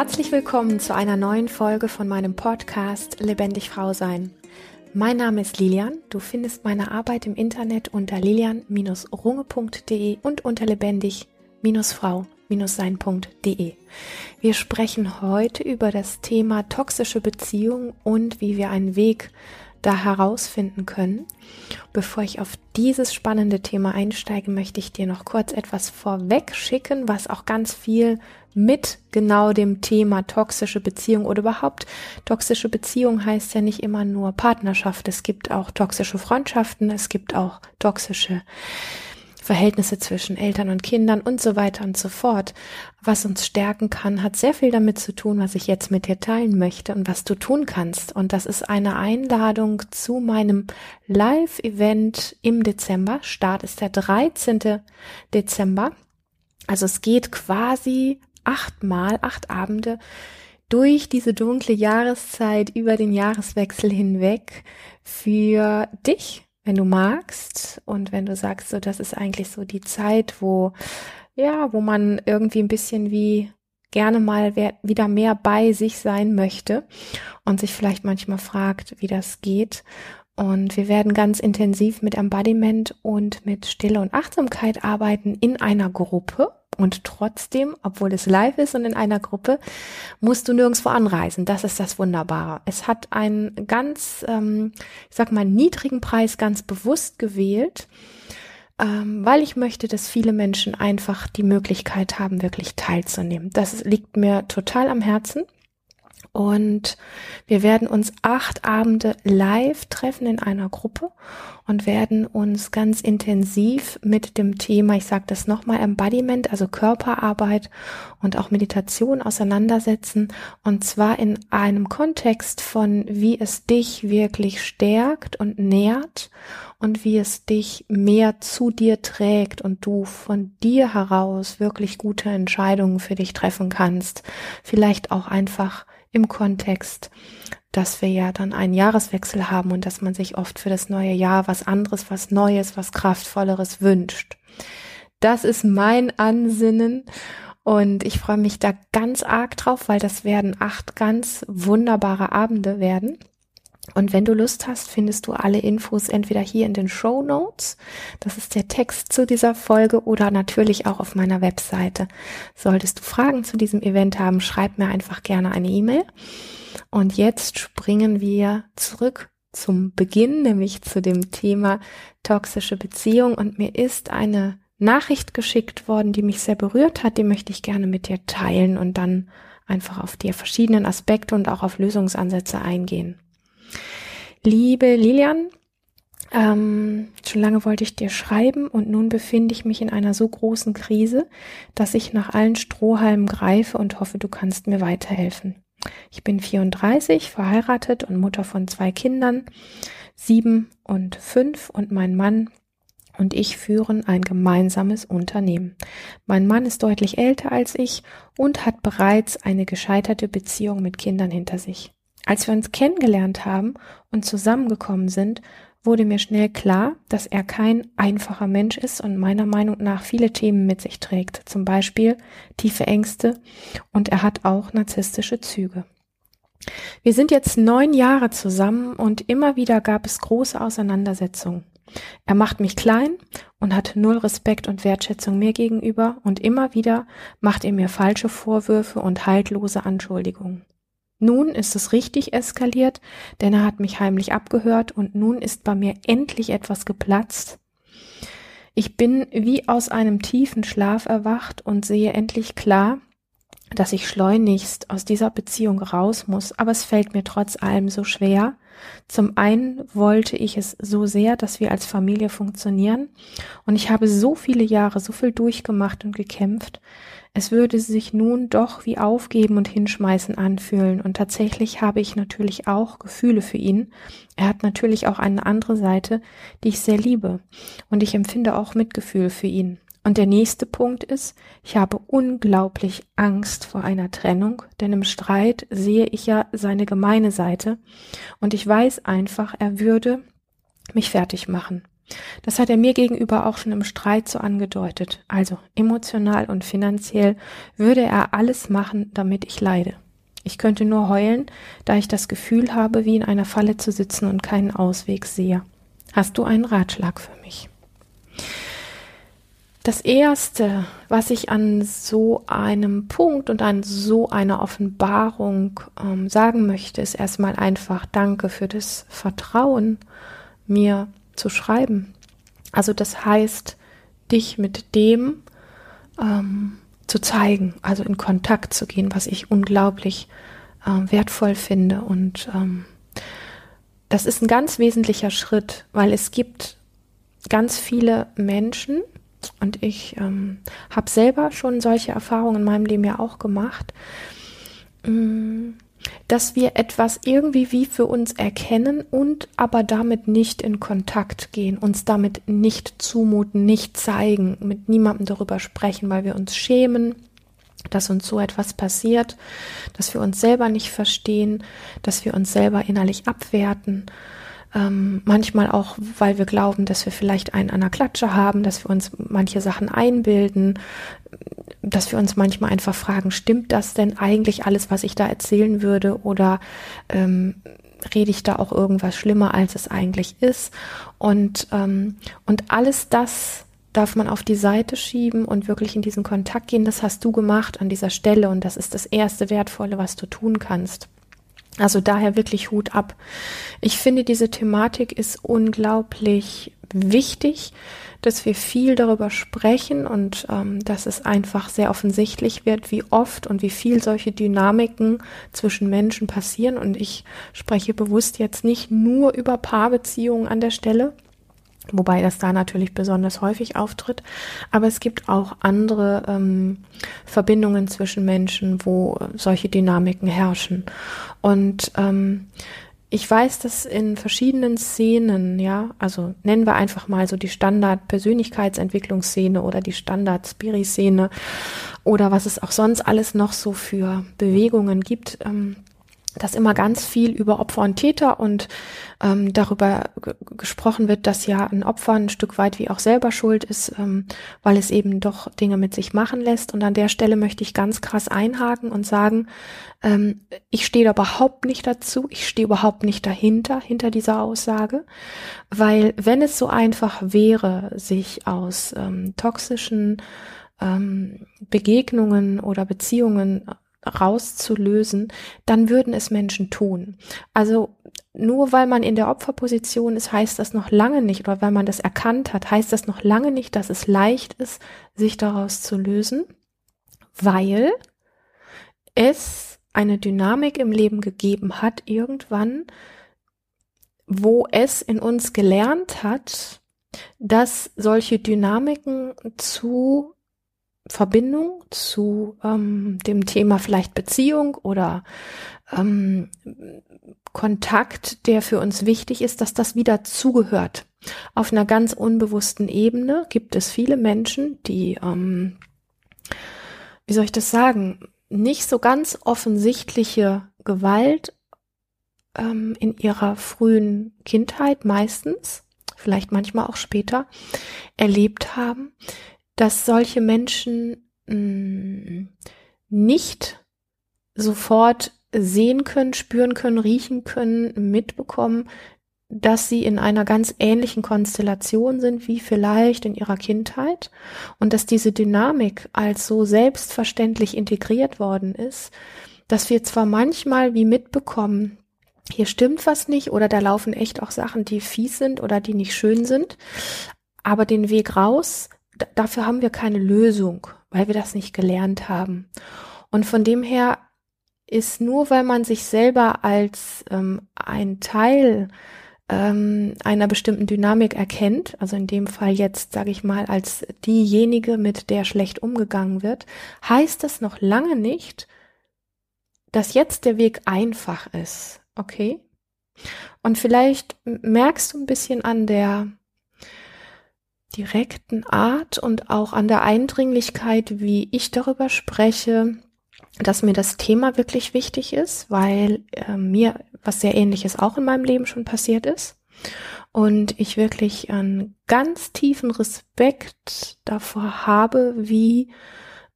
Herzlich willkommen zu einer neuen Folge von meinem Podcast Lebendig Frau Sein. Mein Name ist Lilian. Du findest meine Arbeit im Internet unter lilian-runge.de und unter lebendig-frau-sein.de. Wir sprechen heute über das Thema toxische Beziehungen und wie wir einen Weg da herausfinden können. Bevor ich auf dieses spannende Thema einsteige, möchte ich dir noch kurz etwas vorweg schicken, was auch ganz viel mit genau dem Thema toxische Beziehung oder überhaupt toxische Beziehung heißt ja nicht immer nur Partnerschaft. Es gibt auch toxische Freundschaften, es gibt auch toxische Verhältnisse zwischen Eltern und Kindern und so weiter und so fort. Was uns stärken kann, hat sehr viel damit zu tun, was ich jetzt mit dir teilen möchte und was du tun kannst. Und das ist eine Einladung zu meinem Live-Event im Dezember. Start ist der 13. Dezember. Also es geht quasi achtmal, acht Abende durch diese dunkle Jahreszeit über den Jahreswechsel hinweg für dich wenn du magst und wenn du sagst, so das ist eigentlich so die Zeit, wo ja, wo man irgendwie ein bisschen wie gerne mal wieder mehr bei sich sein möchte und sich vielleicht manchmal fragt, wie das geht. Und wir werden ganz intensiv mit Embodiment und mit Stille und Achtsamkeit arbeiten in einer Gruppe. Und trotzdem, obwohl es live ist und in einer Gruppe, musst du nirgendwo anreisen. Das ist das Wunderbare. Es hat einen ganz, ähm, ich sag mal, niedrigen Preis ganz bewusst gewählt, ähm, weil ich möchte, dass viele Menschen einfach die Möglichkeit haben, wirklich teilzunehmen. Das liegt mir total am Herzen. Und wir werden uns acht Abende live treffen in einer Gruppe und werden uns ganz intensiv mit dem Thema, ich sage das nochmal, Embodiment, also Körperarbeit und auch Meditation auseinandersetzen. Und zwar in einem Kontext von, wie es dich wirklich stärkt und nährt und wie es dich mehr zu dir trägt und du von dir heraus wirklich gute Entscheidungen für dich treffen kannst. Vielleicht auch einfach im Kontext, dass wir ja dann einen Jahreswechsel haben und dass man sich oft für das neue Jahr was anderes, was Neues, was Kraftvolleres wünscht. Das ist mein Ansinnen und ich freue mich da ganz arg drauf, weil das werden acht ganz wunderbare Abende werden. Und wenn du Lust hast, findest du alle Infos entweder hier in den Show Notes, das ist der Text zu dieser Folge, oder natürlich auch auf meiner Webseite. Solltest du Fragen zu diesem Event haben, schreib mir einfach gerne eine E-Mail. Und jetzt springen wir zurück zum Beginn, nämlich zu dem Thema toxische Beziehung. Und mir ist eine Nachricht geschickt worden, die mich sehr berührt hat, die möchte ich gerne mit dir teilen und dann einfach auf die verschiedenen Aspekte und auch auf Lösungsansätze eingehen. Liebe Lilian, ähm, schon lange wollte ich dir schreiben und nun befinde ich mich in einer so großen Krise, dass ich nach allen Strohhalmen greife und hoffe, du kannst mir weiterhelfen. Ich bin 34, verheiratet und Mutter von zwei Kindern, sieben und fünf und mein Mann und ich führen ein gemeinsames Unternehmen. Mein Mann ist deutlich älter als ich und hat bereits eine gescheiterte Beziehung mit Kindern hinter sich. Als wir uns kennengelernt haben und zusammengekommen sind, wurde mir schnell klar, dass er kein einfacher Mensch ist und meiner Meinung nach viele Themen mit sich trägt, zum Beispiel tiefe Ängste und er hat auch narzisstische Züge. Wir sind jetzt neun Jahre zusammen und immer wieder gab es große Auseinandersetzungen. Er macht mich klein und hat null Respekt und Wertschätzung mir gegenüber und immer wieder macht er mir falsche Vorwürfe und haltlose Anschuldigungen. Nun ist es richtig eskaliert, denn er hat mich heimlich abgehört und nun ist bei mir endlich etwas geplatzt. Ich bin wie aus einem tiefen Schlaf erwacht und sehe endlich klar, dass ich schleunigst aus dieser Beziehung raus muss, aber es fällt mir trotz allem so schwer. Zum einen wollte ich es so sehr, dass wir als Familie funktionieren, und ich habe so viele Jahre so viel durchgemacht und gekämpft, es würde sich nun doch wie aufgeben und hinschmeißen anfühlen. Und tatsächlich habe ich natürlich auch Gefühle für ihn. Er hat natürlich auch eine andere Seite, die ich sehr liebe. Und ich empfinde auch Mitgefühl für ihn. Und der nächste Punkt ist, ich habe unglaublich Angst vor einer Trennung, denn im Streit sehe ich ja seine gemeine Seite und ich weiß einfach, er würde mich fertig machen. Das hat er mir gegenüber auch schon im Streit so angedeutet. Also emotional und finanziell würde er alles machen, damit ich leide. Ich könnte nur heulen, da ich das Gefühl habe, wie in einer Falle zu sitzen und keinen Ausweg sehe. Hast du einen Ratschlag für mich? Das Erste, was ich an so einem Punkt und an so einer Offenbarung ähm, sagen möchte, ist erstmal einfach Danke für das Vertrauen, mir zu schreiben. Also das heißt, dich mit dem ähm, zu zeigen, also in Kontakt zu gehen, was ich unglaublich äh, wertvoll finde. Und ähm, das ist ein ganz wesentlicher Schritt, weil es gibt ganz viele Menschen, und ich ähm, habe selber schon solche Erfahrungen in meinem Leben ja auch gemacht, mm, dass wir etwas irgendwie wie für uns erkennen und aber damit nicht in Kontakt gehen, uns damit nicht zumuten, nicht zeigen, mit niemandem darüber sprechen, weil wir uns schämen, dass uns so etwas passiert, dass wir uns selber nicht verstehen, dass wir uns selber innerlich abwerten ähm, manchmal auch, weil wir glauben, dass wir vielleicht einen an der Klatsche haben, dass wir uns manche Sachen einbilden, dass wir uns manchmal einfach fragen, stimmt das denn eigentlich alles, was ich da erzählen würde oder ähm, rede ich da auch irgendwas schlimmer, als es eigentlich ist? Und, ähm, und alles das darf man auf die Seite schieben und wirklich in diesen Kontakt gehen. Das hast du gemacht an dieser Stelle und das ist das erste Wertvolle, was du tun kannst. Also daher wirklich Hut ab. Ich finde, diese Thematik ist unglaublich wichtig, dass wir viel darüber sprechen und ähm, dass es einfach sehr offensichtlich wird, wie oft und wie viel solche Dynamiken zwischen Menschen passieren. Und ich spreche bewusst jetzt nicht nur über Paarbeziehungen an der Stelle, wobei das da natürlich besonders häufig auftritt. Aber es gibt auch andere ähm, Verbindungen zwischen Menschen, wo solche Dynamiken herrschen. Und ähm, ich weiß, dass in verschiedenen Szenen, ja, also nennen wir einfach mal so die Standard-Persönlichkeitsentwicklungsszene oder die Standard-Spiri-Szene oder was es auch sonst alles noch so für Bewegungen gibt, ähm, dass immer ganz viel über Opfer und Täter und ähm, darüber gesprochen wird, dass ja ein Opfer ein Stück weit wie auch selber schuld ist, ähm, weil es eben doch Dinge mit sich machen lässt. Und an der Stelle möchte ich ganz krass einhaken und sagen, ähm, ich stehe da überhaupt nicht dazu, ich stehe überhaupt nicht dahinter, hinter dieser Aussage, weil wenn es so einfach wäre, sich aus ähm, toxischen ähm, Begegnungen oder Beziehungen rauszulösen, dann würden es Menschen tun. Also nur weil man in der Opferposition ist, heißt das noch lange nicht, oder weil man das erkannt hat, heißt das noch lange nicht, dass es leicht ist, sich daraus zu lösen, weil es eine Dynamik im Leben gegeben hat, irgendwann, wo es in uns gelernt hat, dass solche Dynamiken zu Verbindung zu ähm, dem Thema vielleicht Beziehung oder ähm, Kontakt, der für uns wichtig ist, dass das wieder zugehört. Auf einer ganz unbewussten Ebene gibt es viele Menschen, die, ähm, wie soll ich das sagen, nicht so ganz offensichtliche Gewalt ähm, in ihrer frühen Kindheit meistens, vielleicht manchmal auch später, erlebt haben, dass solche Menschen mm, nicht sofort sehen können, spüren können, riechen können, mitbekommen, dass sie in einer ganz ähnlichen Konstellation sind wie vielleicht in ihrer Kindheit und dass diese Dynamik als so selbstverständlich integriert worden ist, dass wir zwar manchmal wie mitbekommen, hier stimmt was nicht oder da laufen echt auch Sachen, die fies sind oder die nicht schön sind, aber den Weg raus dafür haben wir keine Lösung, weil wir das nicht gelernt haben. Und von dem her ist nur, weil man sich selber als ähm, ein Teil ähm, einer bestimmten Dynamik erkennt, also in dem Fall jetzt, sage ich mal, als diejenige, mit der schlecht umgegangen wird, heißt das noch lange nicht, dass jetzt der Weg einfach ist. Okay? Und vielleicht merkst du ein bisschen an der direkten Art und auch an der Eindringlichkeit, wie ich darüber spreche, dass mir das Thema wirklich wichtig ist, weil äh, mir was sehr ähnliches auch in meinem Leben schon passiert ist. und ich wirklich einen ganz tiefen Respekt davor habe, wie,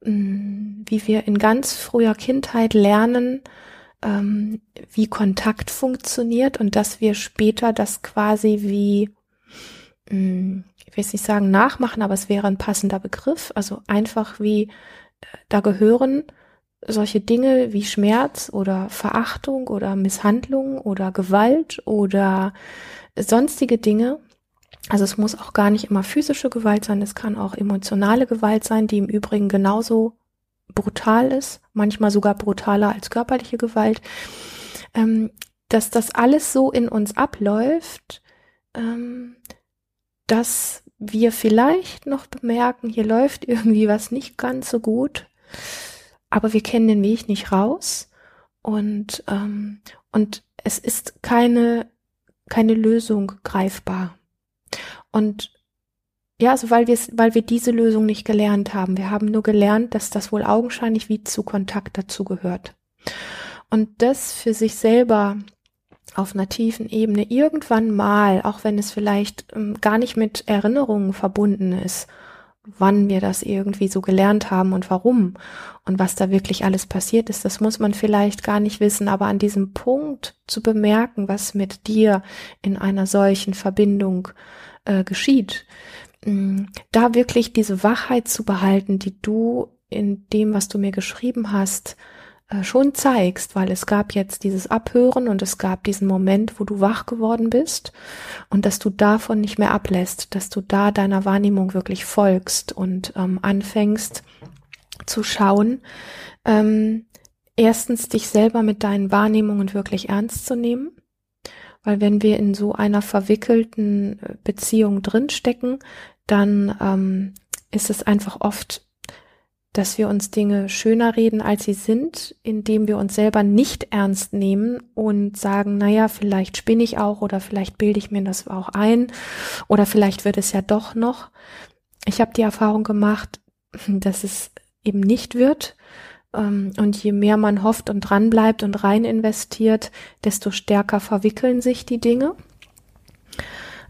mm, wie wir in ganz früher Kindheit lernen, ähm, wie Kontakt funktioniert und dass wir später das quasi wie, mm, ich will nicht sagen nachmachen, aber es wäre ein passender Begriff, also einfach wie, äh, da gehören solche Dinge wie Schmerz oder Verachtung oder Misshandlung oder Gewalt oder sonstige Dinge. Also es muss auch gar nicht immer physische Gewalt sein, es kann auch emotionale Gewalt sein, die im Übrigen genauso brutal ist, manchmal sogar brutaler als körperliche Gewalt. Ähm, dass das alles so in uns abläuft, ähm, dass wir vielleicht noch bemerken, hier läuft irgendwie was nicht ganz so gut aber wir kennen den Weg nicht raus und ähm, und es ist keine keine Lösung greifbar und ja, also weil wir weil wir diese Lösung nicht gelernt haben. Wir haben nur gelernt, dass das wohl augenscheinlich wie zu Kontakt dazu gehört. Und das für sich selber auf einer tiefen Ebene irgendwann mal, auch wenn es vielleicht ähm, gar nicht mit Erinnerungen verbunden ist wann wir das irgendwie so gelernt haben und warum und was da wirklich alles passiert ist, das muss man vielleicht gar nicht wissen, aber an diesem Punkt zu bemerken, was mit dir in einer solchen Verbindung äh, geschieht, mh, mm, da wirklich diese Wachheit zu behalten, die du in dem, was du mir geschrieben hast, äh, schon zeigst, weil es gab jetzt dieses Abhören und es gab diesen Moment, wo du wach geworden bist und dass du davon nicht mehr ablässt, dass du da deiner Wahrnehmung wirklich folgst und ähm, anfängst zu schauen, ähm, erstens dich selber mit deinen Wahrnehmungen wirklich ernst zu nehmen, weil wenn wir in so einer verwickelten äh, Beziehung drinstecken, dann ähm, ist es einfach oft dass wir uns Dinge schöner reden, als sie sind, indem wir uns selber nicht ernst nehmen und sagen, naja, vielleicht spinne ich auch oder vielleicht bilde ich mir das auch ein oder vielleicht wird es ja doch noch. Ich habe die Erfahrung gemacht, dass es eben nicht wird. Ähm, und je mehr man hofft und dran bleibt und rein investiert, desto stärker verwickeln sich die Dinge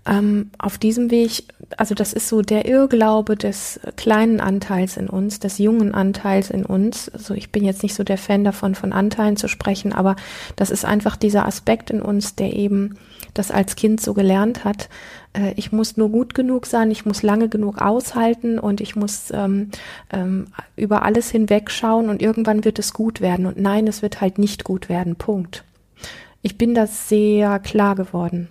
ähm, auf diesem Weg, also das ist so der Irrglaube des kleinen Anteils in uns, des jungen Anteils in uns. Also ich bin jetzt nicht so der Fan davon, von Anteilen zu sprechen, aber das ist einfach dieser Aspekt in uns, der eben das als Kind so gelernt hat. Äh, ich muss nur gut genug sein, ich muss lange genug aushalten und ich muss ähm, ähm, über alles hinwegschauen und irgendwann wird es gut werden. Und nein, es wird halt nicht gut werden. Punkt. Ich bin da sehr klar geworden.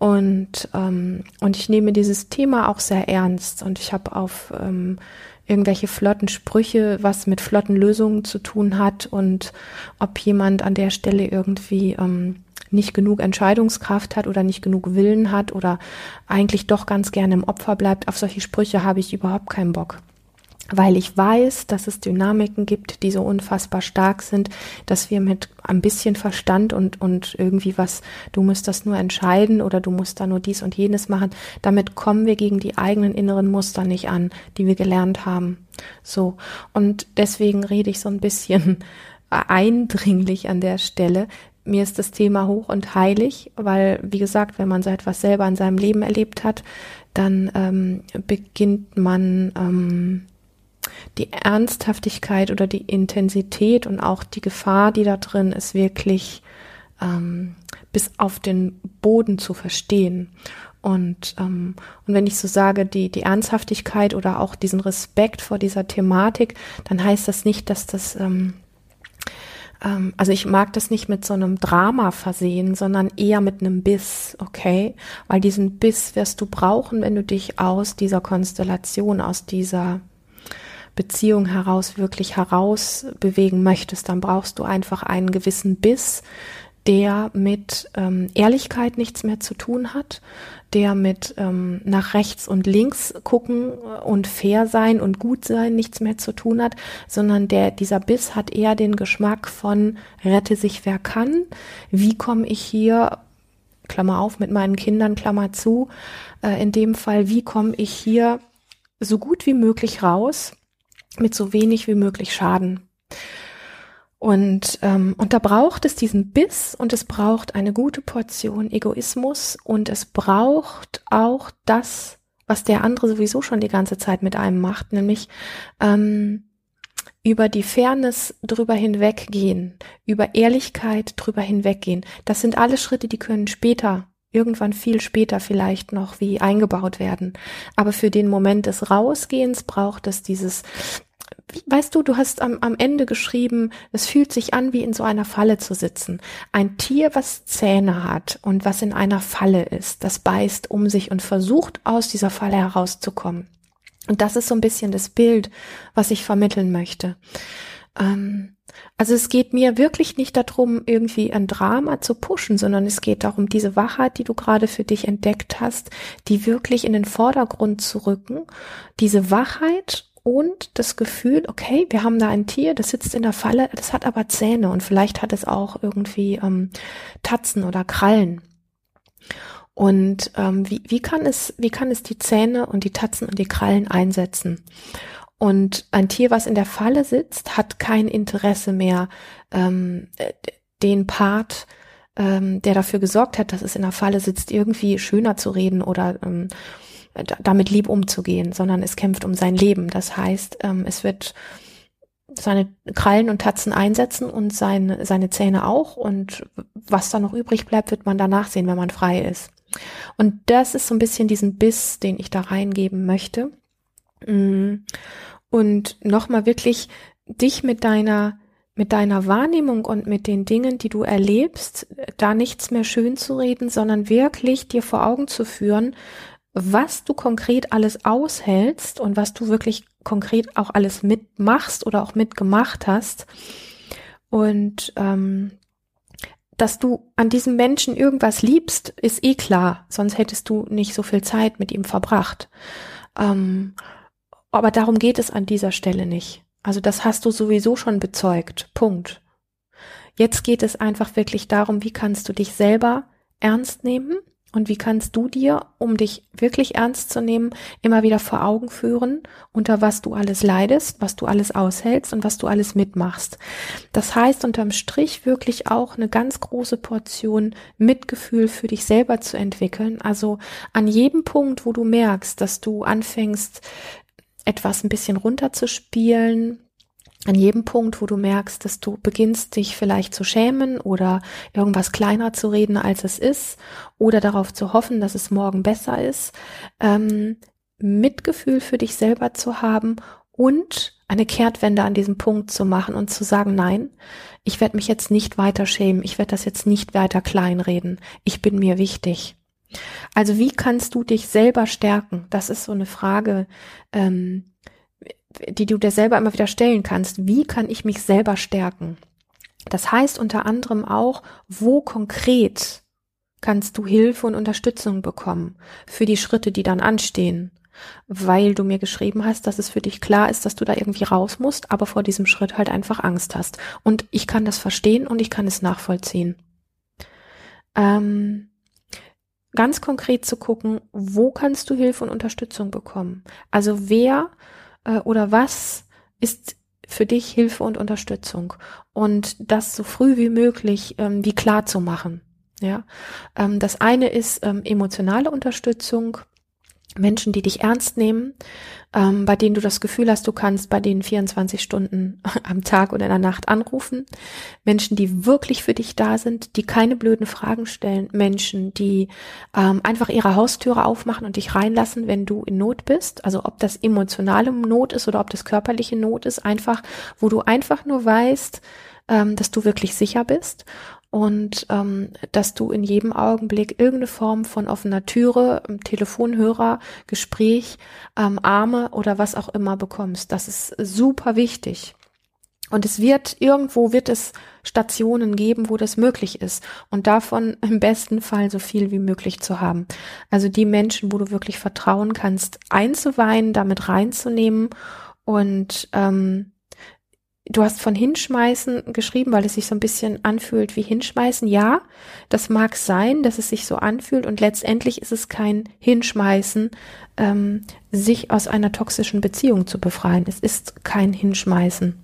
Und, ähm, und ich nehme dieses Thema auch sehr ernst und ich habe auf ähm, irgendwelche flotten Sprüche, was mit flotten Lösungen zu tun hat und ob jemand an der Stelle irgendwie ähm, nicht genug Entscheidungskraft hat oder nicht genug Willen hat oder eigentlich doch ganz gerne im Opfer bleibt. Auf solche Sprüche habe ich überhaupt keinen Bock weil ich weiß, dass es Dynamiken gibt, die so unfassbar stark sind, dass wir mit ein bisschen Verstand und, und irgendwie was, du musst das nur entscheiden oder du musst da nur dies und jenes machen, damit kommen wir gegen die eigenen inneren Muster nicht an, die wir gelernt haben. So. Und deswegen rede ich so ein bisschen eindringlich an der Stelle. Mir ist das Thema hoch und heilig, weil, wie gesagt, wenn man so etwas selber in seinem Leben erlebt hat, dann ähm, beginnt man ähm, die Ernsthaftigkeit oder die Intensität und auch die Gefahr, die da drin ist, wirklich ähm, bis auf den Boden zu verstehen. Und, ähm, und wenn ich so sage, die, die Ernsthaftigkeit oder auch diesen Respekt vor dieser Thematik, dann heißt das nicht, dass das, ähm, ähm, also ich mag das nicht mit so einem Drama versehen, sondern eher mit einem Biss, okay? Weil diesen Biss wirst du brauchen, wenn du dich aus dieser Konstellation, aus dieser Beziehung heraus wirklich heraus bewegen möchtest, dann brauchst du einfach einen gewissen Biss, der mit ähm, Ehrlichkeit nichts mehr zu tun hat, der mit ähm, nach rechts und links gucken und fair sein und gut sein nichts mehr zu tun hat, sondern der dieser Biss hat eher den Geschmack von rette sich wer kann, wie komme ich hier Klammer auf mit meinen Kindern Klammer zu, äh, in dem Fall wie komme ich hier so gut wie möglich raus mit so wenig wie möglich Schaden. Und, ähm, und da braucht es diesen Biss und es braucht eine gute Portion Egoismus und es braucht auch das, was der andere sowieso schon die ganze Zeit mit einem macht, nämlich ähm, über die Fairness drüber hinweggehen, über Ehrlichkeit drüber hinweggehen. Das sind alle Schritte, die können später, irgendwann viel später vielleicht noch wie eingebaut werden. Aber für den Moment des Rausgehens braucht es dieses weißt du, du hast am, am Ende geschrieben, es fühlt sich an, wie in so einer Falle zu sitzen. Ein Tier, was Zähne hat und was in einer Falle ist, das beißt um sich und versucht, aus dieser Falle herauszukommen. Und das ist so ein bisschen das Bild, was ich vermitteln möchte. Ähm, also es geht mir wirklich nicht darum, irgendwie ein Drama zu pushen, sondern es geht darum, diese Wachheit, die du gerade für dich entdeckt hast, die wirklich in den Vordergrund zu rücken. Diese Wachheit und das Gefühl, okay, wir haben da ein Tier, das sitzt in der Falle, das hat aber Zähne und vielleicht hat es auch irgendwie ähm, Tatzen oder Krallen. Und ähm, wie, wie kann es, wie kann es die Zähne und die Tatzen und die Krallen einsetzen? Und ein Tier, was in der Falle sitzt, hat kein Interesse mehr, ähm, den Part, ähm, der dafür gesorgt hat, dass es in der Falle sitzt, irgendwie schöner zu reden oder ähm, damit lieb umzugehen, sondern es kämpft um sein Leben. Das heißt, ähm, es wird seine Krallen und Tatzen einsetzen und seine, seine Zähne auch. Und was da noch übrig bleibt, wird man danach sehen, wenn man frei ist. Und das ist so ein bisschen diesen Biss, den ich da reingeben möchte. Mm. Und nochmal wirklich dich mit deiner mit deiner Wahrnehmung und mit den Dingen, die du erlebst, da nichts mehr schön zu reden, sondern wirklich dir vor Augen zu führen, was du konkret alles aushältst und was du wirklich konkret auch alles mitmachst oder auch mitgemacht hast. Und ähm, dass du an diesem Menschen irgendwas liebst, ist eh klar, sonst hättest du nicht so viel Zeit mit ihm verbracht. Ähm, aber darum geht es an dieser Stelle nicht. Also das hast du sowieso schon bezeugt. Punkt. Jetzt geht es einfach wirklich darum, wie kannst du dich selber ernst nehmen und wie kannst du dir, um dich wirklich ernst zu nehmen, immer wieder vor Augen führen, unter was du alles leidest, was du alles aushältst und was du alles mitmachst. Das heißt unterm Strich wirklich auch eine ganz große Portion Mitgefühl für dich selber zu entwickeln. Also an jedem Punkt, wo du merkst, dass du anfängst, etwas ein bisschen runterzuspielen, an jedem Punkt, wo du merkst, dass du beginnst, dich vielleicht zu schämen oder irgendwas kleiner zu reden, als es ist, oder darauf zu hoffen, dass es morgen besser ist, ähm, Mitgefühl für dich selber zu haben und eine Kehrtwende an diesem Punkt zu machen und zu sagen, nein, ich werde mich jetzt nicht weiter schämen, ich werde das jetzt nicht weiter kleinreden, ich bin mir wichtig. Also wie kannst du dich selber stärken? Das ist so eine Frage, ähm, die du dir selber immer wieder stellen kannst. Wie kann ich mich selber stärken? Das heißt unter anderem auch, wo konkret kannst du Hilfe und Unterstützung bekommen für die Schritte, die dann anstehen, weil du mir geschrieben hast, dass es für dich klar ist, dass du da irgendwie raus musst, aber vor diesem Schritt halt einfach Angst hast. Und ich kann das verstehen und ich kann es nachvollziehen. Ähm, ganz konkret zu gucken, wo kannst du Hilfe und Unterstützung bekommen? Also wer äh, oder was ist für dich Hilfe und Unterstützung und das so früh wie möglich ähm, wie klar zu machen. Ja, ähm, das eine ist ähm, emotionale Unterstützung, Menschen, die dich ernst nehmen, ähm, bei denen du das Gefühl hast, du kannst bei denen 24 Stunden am Tag oder in der Nacht anrufen. Menschen, die wirklich für dich da sind, die keine blöden Fragen stellen. Menschen, die ähm, einfach ihre Haustüre aufmachen und dich reinlassen, wenn du in Not bist. Also ob das emotionale Not ist oder ob das körperliche Not ist, einfach, wo du einfach nur weißt, ähm, dass du wirklich sicher bist und ähm, dass du in jedem Augenblick irgendeine Form von offener Türe, ähm, Telefonhörer, Gespräch, ähm, Arme oder was auch immer bekommst. Das ist super wichtig. Und es wird, irgendwo wird es Stationen geben, wo das möglich ist. Und davon im besten Fall so viel wie möglich zu haben. Also die Menschen, wo du wirklich vertrauen kannst, einzuweihen, damit reinzunehmen und ähm, Du hast von Hinschmeißen geschrieben, weil es sich so ein bisschen anfühlt wie Hinschmeißen. Ja, das mag sein, dass es sich so anfühlt und letztendlich ist es kein Hinschmeißen, ähm, sich aus einer toxischen Beziehung zu befreien. Es ist kein Hinschmeißen.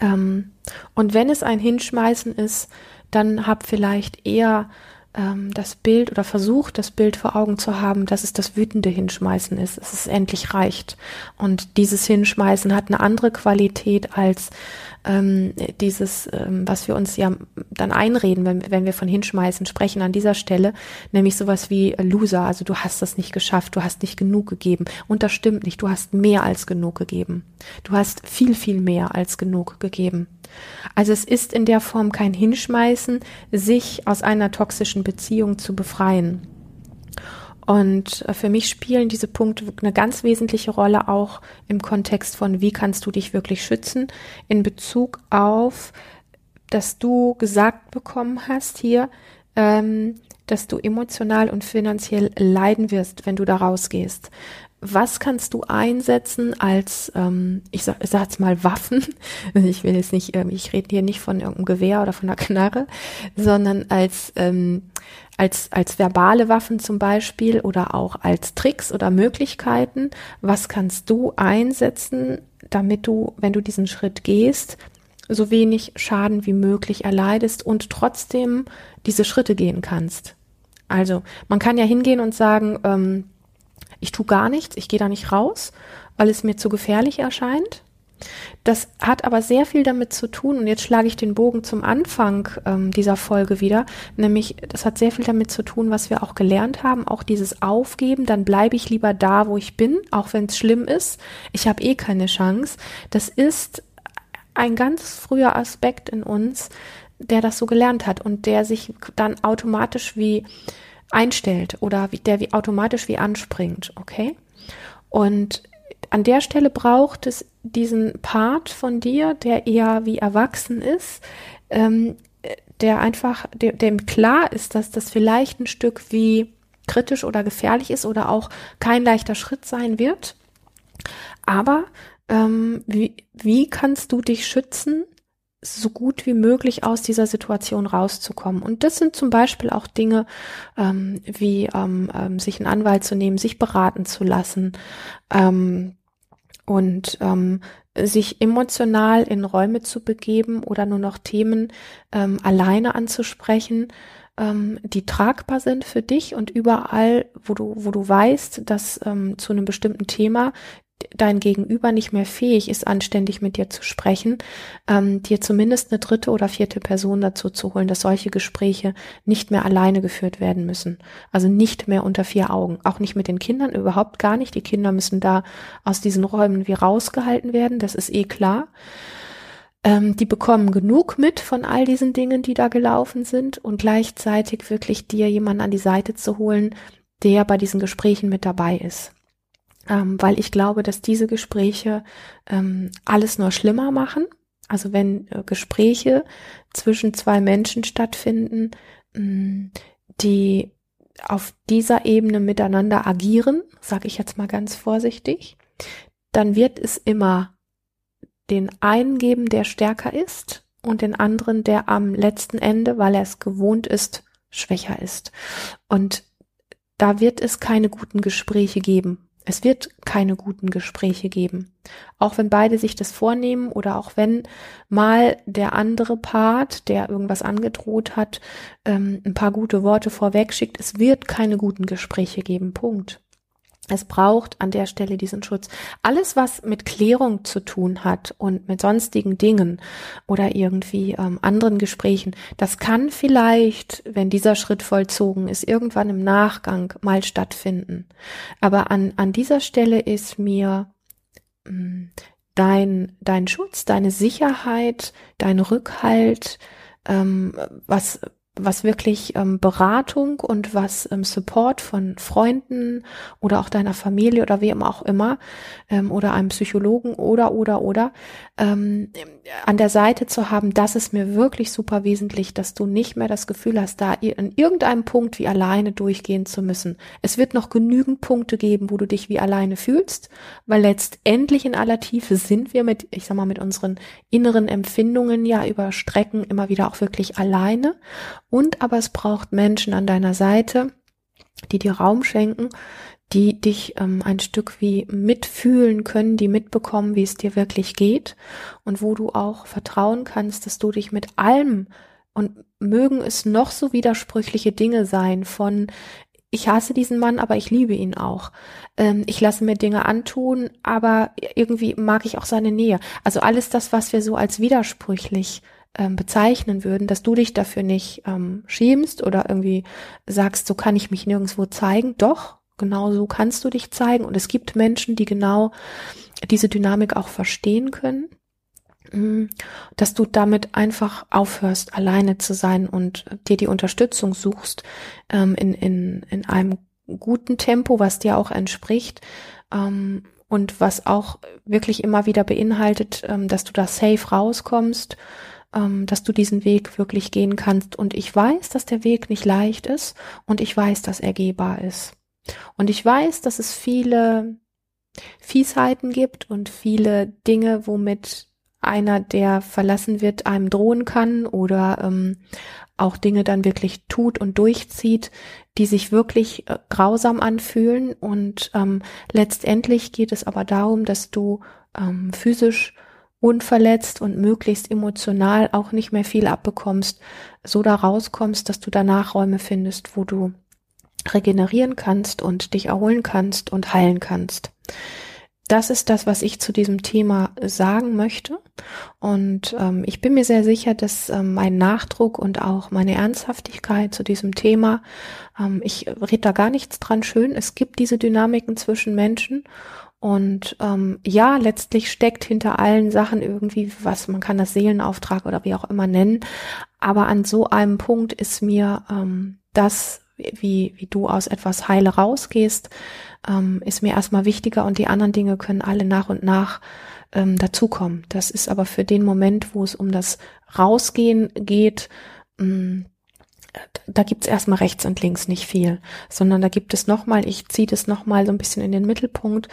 Ähm, und wenn es ein Hinschmeißen ist, dann hab vielleicht eher ähm, das Bild oder versucht, das Bild vor Augen zu haben, dass es das wütende Hinschmeißen ist, dass es endlich reicht. Und dieses Hinschmeißen hat eine andere Qualität als ähm, dieses, ähm, was wir uns ja dann einreden, wenn, wenn wir von Hinschmeißen sprechen an dieser Stelle, nämlich sowas wie Loser, also du hast das nicht geschafft, du hast nicht genug gegeben. Und das stimmt nicht, du hast mehr als genug gegeben. Du hast viel, viel mehr als genug gegeben. Also es ist in der Form kein Hinschmeißen, sich aus einer toxischen Beziehung zu befreien. Und äh, für mich spielen diese Punkte eine ganz wesentliche Rolle auch im Kontext von, wie kannst du dich wirklich schützen in Bezug auf, dass du gesagt bekommen hast hier, ähm, dass du emotional und finanziell leiden wirst, wenn du da rausgehst was kannst du einsetzen als, ähm, ich sag, ich sag's mal, Waffen? Ich will jetzt nicht, ähm, ich rede hier nicht von irgendeinem Gewehr oder von einer Knarre, sondern als, ähm, als, als verbale Waffen zum Beispiel oder auch als Tricks oder Möglichkeiten. Was kannst du einsetzen, damit du, wenn du diesen Schritt gehst, so wenig Schaden wie möglich erleidest und trotzdem diese Schritte gehen kannst? Also, man kann ja hingehen und sagen, ähm, ich tue gar nichts, ich gehe da nicht raus, weil es mir zu gefährlich erscheint. Das hat aber sehr viel damit zu tun, und jetzt schlage ich den Bogen zum Anfang ähm, dieser Folge wieder, nämlich das hat sehr viel damit zu tun, was wir auch gelernt haben, auch dieses Aufgeben, dann bleibe ich lieber da, wo ich bin, auch wenn es schlimm ist, ich habe eh keine Chance. Das ist ein ganz früher Aspekt in uns, der das so gelernt hat und der sich dann automatisch wie einstellt oder wie, der wie automatisch wie anspringt, okay? Und an der Stelle braucht es diesen Part von dir, der eher wie erwachsen ist, ähm, der einfach, der, dem klar ist, dass das vielleicht ein Stück wie kritisch oder gefährlich ist oder auch kein leichter Schritt sein wird. Aber ähm, wie, wie kannst du dich schützen, so gut wie möglich aus dieser Situation rauszukommen. Und das sind zum Beispiel auch Dinge ähm, wie ähm, ähm, sich einen Anwalt zu nehmen, sich beraten zu lassen ähm, und ähm, sich emotional in Räume zu begeben oder nur noch Themen ähm, alleine anzusprechen, ähm, die tragbar sind für dich und überall, wo du, wo du weißt, dass ähm, zu einem bestimmten Thema dein Gegenüber nicht mehr fähig ist, anständig mit dir zu sprechen, ähm, dir zumindest eine dritte oder vierte Person dazu zu holen, dass solche Gespräche nicht mehr alleine geführt werden müssen. Also nicht mehr unter vier Augen. Auch nicht mit den Kindern, überhaupt gar nicht. Die Kinder müssen da aus diesen Räumen wie rausgehalten werden, das ist eh klar. Ähm, die bekommen genug mit von all diesen Dingen, die da gelaufen sind und gleichzeitig wirklich dir jemanden an die Seite zu holen, der bei diesen Gesprächen mit dabei ist ähm, weil ich glaube, dass diese Gespräche ähm, alles nur schlimmer machen. Also wenn äh, Gespräche zwischen zwei Menschen stattfinden, mh, mm, die auf dieser Ebene miteinander agieren, sage ich jetzt mal ganz vorsichtig, dann wird es immer den einen geben, der stärker ist und den anderen, der am letzten Ende, weil er es gewohnt ist, schwächer ist. Und da wird es keine guten Gespräche geben, es wird keine guten Gespräche geben. Auch wenn beide sich das vornehmen oder auch wenn mal der andere Part, der irgendwas angedroht hat, ähm, ein paar gute Worte vorweg schickt, es wird keine guten Gespräche geben. Punkt. Es braucht an der Stelle diesen Schutz. Alles, was mit Klärung zu tun hat und mit sonstigen Dingen oder irgendwie ähm, anderen Gesprächen, das kann vielleicht, wenn dieser Schritt vollzogen ist, irgendwann im Nachgang mal stattfinden. Aber an, an dieser Stelle ist mir mh, mm, dein, dein Schutz, deine Sicherheit, dein Rückhalt, ähm, was was wirklich ähm, Beratung und was ähm, Support von Freunden oder auch deiner Familie oder wem auch immer ähm, oder einem Psychologen oder oder oder ähm, an der Seite zu haben, das ist mir wirklich super wesentlich, dass du nicht mehr das Gefühl hast, da in irgendeinem Punkt wie alleine durchgehen zu müssen. Es wird noch genügend Punkte geben, wo du dich wie alleine fühlst, weil letztendlich in aller Tiefe sind wir mit, ich sag mal, mit unseren inneren Empfindungen ja über Strecken immer wieder auch wirklich alleine und aber es braucht Menschen an deiner Seite, die dir Raum schenken, die dich ähm, ein Stück wie mitfühlen können, die mitbekommen, wie es dir wirklich geht und wo du auch vertrauen kannst, dass du dich mit allem und mögen es noch so widersprüchliche Dinge sein von ich hasse diesen Mann, aber ich liebe ihn auch. Ähm, ich lasse mir Dinge antun, aber irgendwie mag ich auch seine Nähe. Also alles das, was wir so als widersprüchlich ähm, bezeichnen würden, dass du dich dafür nicht ähm, schämst oder irgendwie sagst, so kann ich mich nirgendwo zeigen. Doch, genau so kannst du dich zeigen. Und es gibt Menschen, die genau diese Dynamik auch verstehen können mm, dass du damit einfach aufhörst, alleine zu sein und dir die Unterstützung suchst ähm, in, in, in einem guten Tempo, was dir auch entspricht ähm, und was auch wirklich immer wieder beinhaltet, ähm, dass du da safe rauskommst, ähm, dass du diesen Weg wirklich gehen kannst. Und ich weiß, dass der Weg nicht leicht ist und ich weiß, dass er gehbar ist. Und ich weiß, dass es viele Fiesheiten gibt und viele Dinge, womit einer, der verlassen wird, einem drohen kann oder ähm, auch Dinge dann wirklich tut und durchzieht, die sich wirklich äh, grausam anfühlen. Und ähm, letztendlich geht es aber darum, dass du ähm, physisch unverletzt und möglichst emotional auch nicht mehr viel abbekommst, so da rauskommst, dass du danach Räume findest, wo du regenerieren kannst und dich erholen kannst und heilen kannst. Das ist das, was ich zu diesem Thema sagen möchte. Und ähm, ich bin mir sehr sicher, dass ähm, mein Nachdruck und auch meine Ernsthaftigkeit zu diesem Thema, ähm, ich rede da gar nichts dran schön. Es gibt diese Dynamiken zwischen Menschen und ähm, ja, letztlich steckt hinter allen Sachen irgendwie, was man kann das Seelenauftrag oder wie auch immer nennen. Aber an so einem Punkt ist mir ähm, das, wie, wie du aus etwas heile rausgehst, ähm, ist mir erstmal wichtiger und die anderen Dinge können alle nach und nach ähm, dazukommen. Das ist aber für den Moment, wo es um das Rausgehen geht, ähm, da gibt's erstmal rechts und links nicht viel, sondern da gibt es nochmal, ich ziehe das nochmal so ein bisschen in den Mittelpunkt.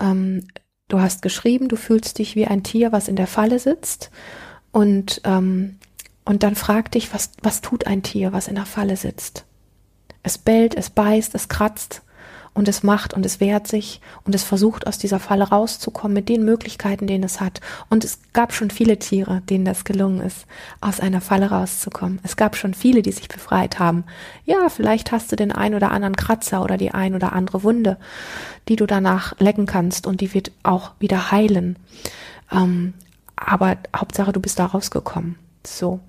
Ähm, du hast geschrieben, du fühlst dich wie ein Tier, was in der Falle sitzt. Und, ähm, und dann frag dich, was, was tut ein Tier, was in der Falle sitzt? Es bellt, es beißt, es kratzt und es macht und es wehrt sich und es versucht aus dieser Falle rauszukommen mit den Möglichkeiten, denen es hat. Und es gab schon viele Tiere, denen das gelungen ist, aus einer Falle rauszukommen. Es gab schon viele, die sich befreit haben. Ja, vielleicht hast du den ein oder anderen Kratzer oder die ein oder andere Wunde, die du danach lecken kannst und die wird auch wieder heilen. Ähm, aber Hauptsache, du bist da rausgekommen. So,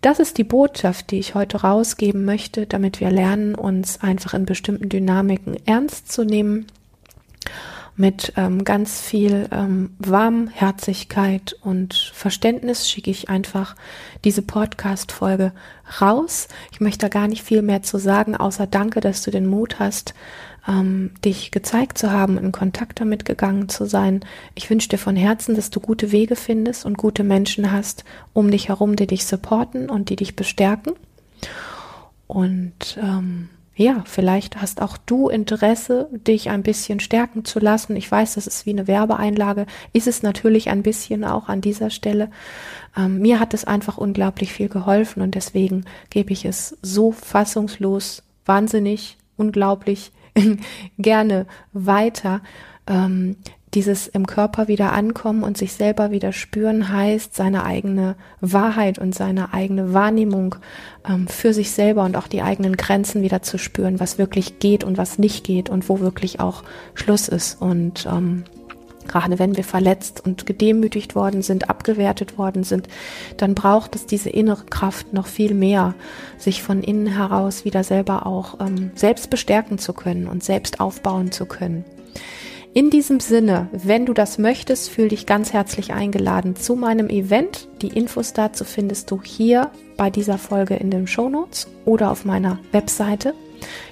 das ist die Botschaft, die ich heute rausgeben möchte, damit wir lernen, uns einfach in bestimmten Dynamiken ernst zu nehmen. Mit ähm, ganz viel ähm, Warmherzigkeit und Verständnis schicke ich einfach diese Podcast-Folge raus. Ich möchte da gar nicht viel mehr zu sagen, außer danke, dass du den Mut hast, ähm, dich gezeigt zu haben, in Kontakt damit gegangen zu sein. Ich wünsche dir von Herzen, dass du gute Wege findest und gute Menschen hast um dich herum, die dich supporten und die dich bestärken. Und ähm, ja, vielleicht hast auch du Interesse, dich ein bisschen stärken zu lassen. Ich weiß, das ist wie eine Werbeeinlage, ist es natürlich ein bisschen auch an dieser Stelle. Ähm, mir hat es einfach unglaublich viel geholfen und deswegen gebe ich es so fassungslos, wahnsinnig, unglaublich gerne weiter. Ähm, dieses im Körper wieder ankommen und sich selber wieder spüren heißt, seine eigene Wahrheit und seine eigene Wahrnehmung ähm, für sich selber und auch die eigenen Grenzen wieder zu spüren, was wirklich geht und was nicht geht und wo wirklich auch Schluss ist. Und ähm, gerade wenn wir verletzt und gedemütigt worden sind, abgewertet worden sind, dann braucht es diese innere Kraft noch viel mehr, sich von innen heraus wieder selber auch ähm, selbst bestärken zu können und selbst aufbauen zu können. In diesem Sinne, wenn du das möchtest, fühl dich ganz herzlich eingeladen zu meinem Event. Die Infos dazu findest du hier bei dieser Folge in den Show Notes oder auf meiner Webseite.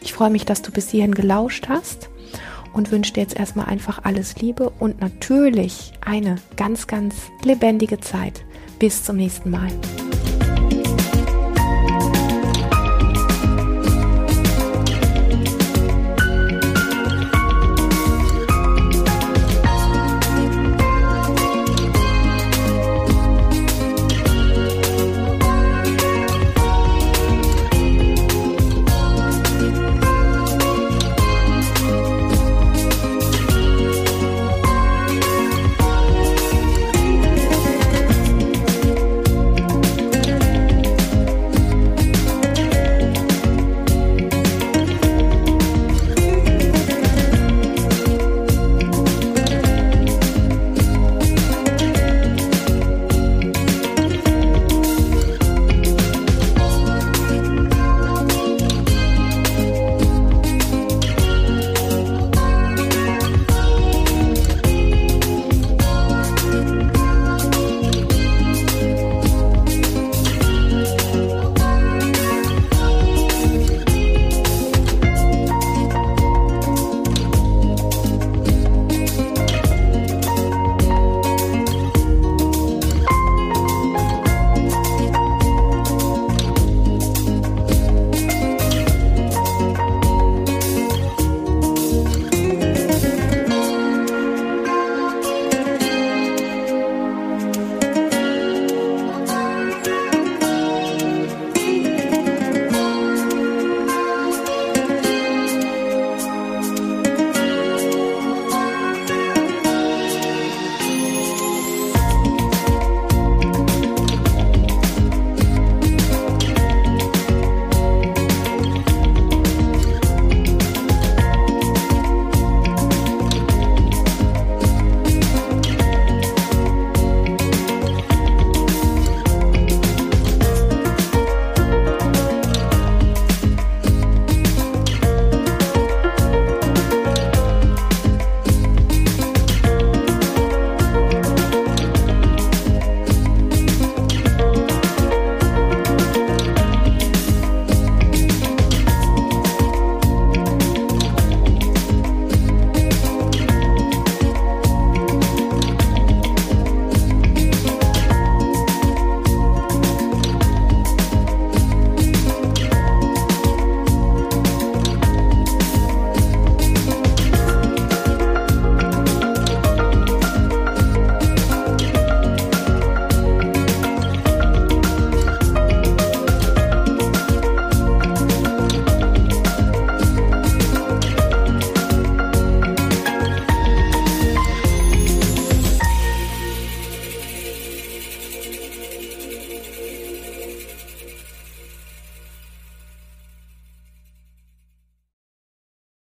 Ich freue mich, dass du bis hierhin gelauscht hast und wünsche dir jetzt erstmal einfach alles Liebe und natürlich eine ganz, ganz lebendige Zeit. Bis zum nächsten Mal.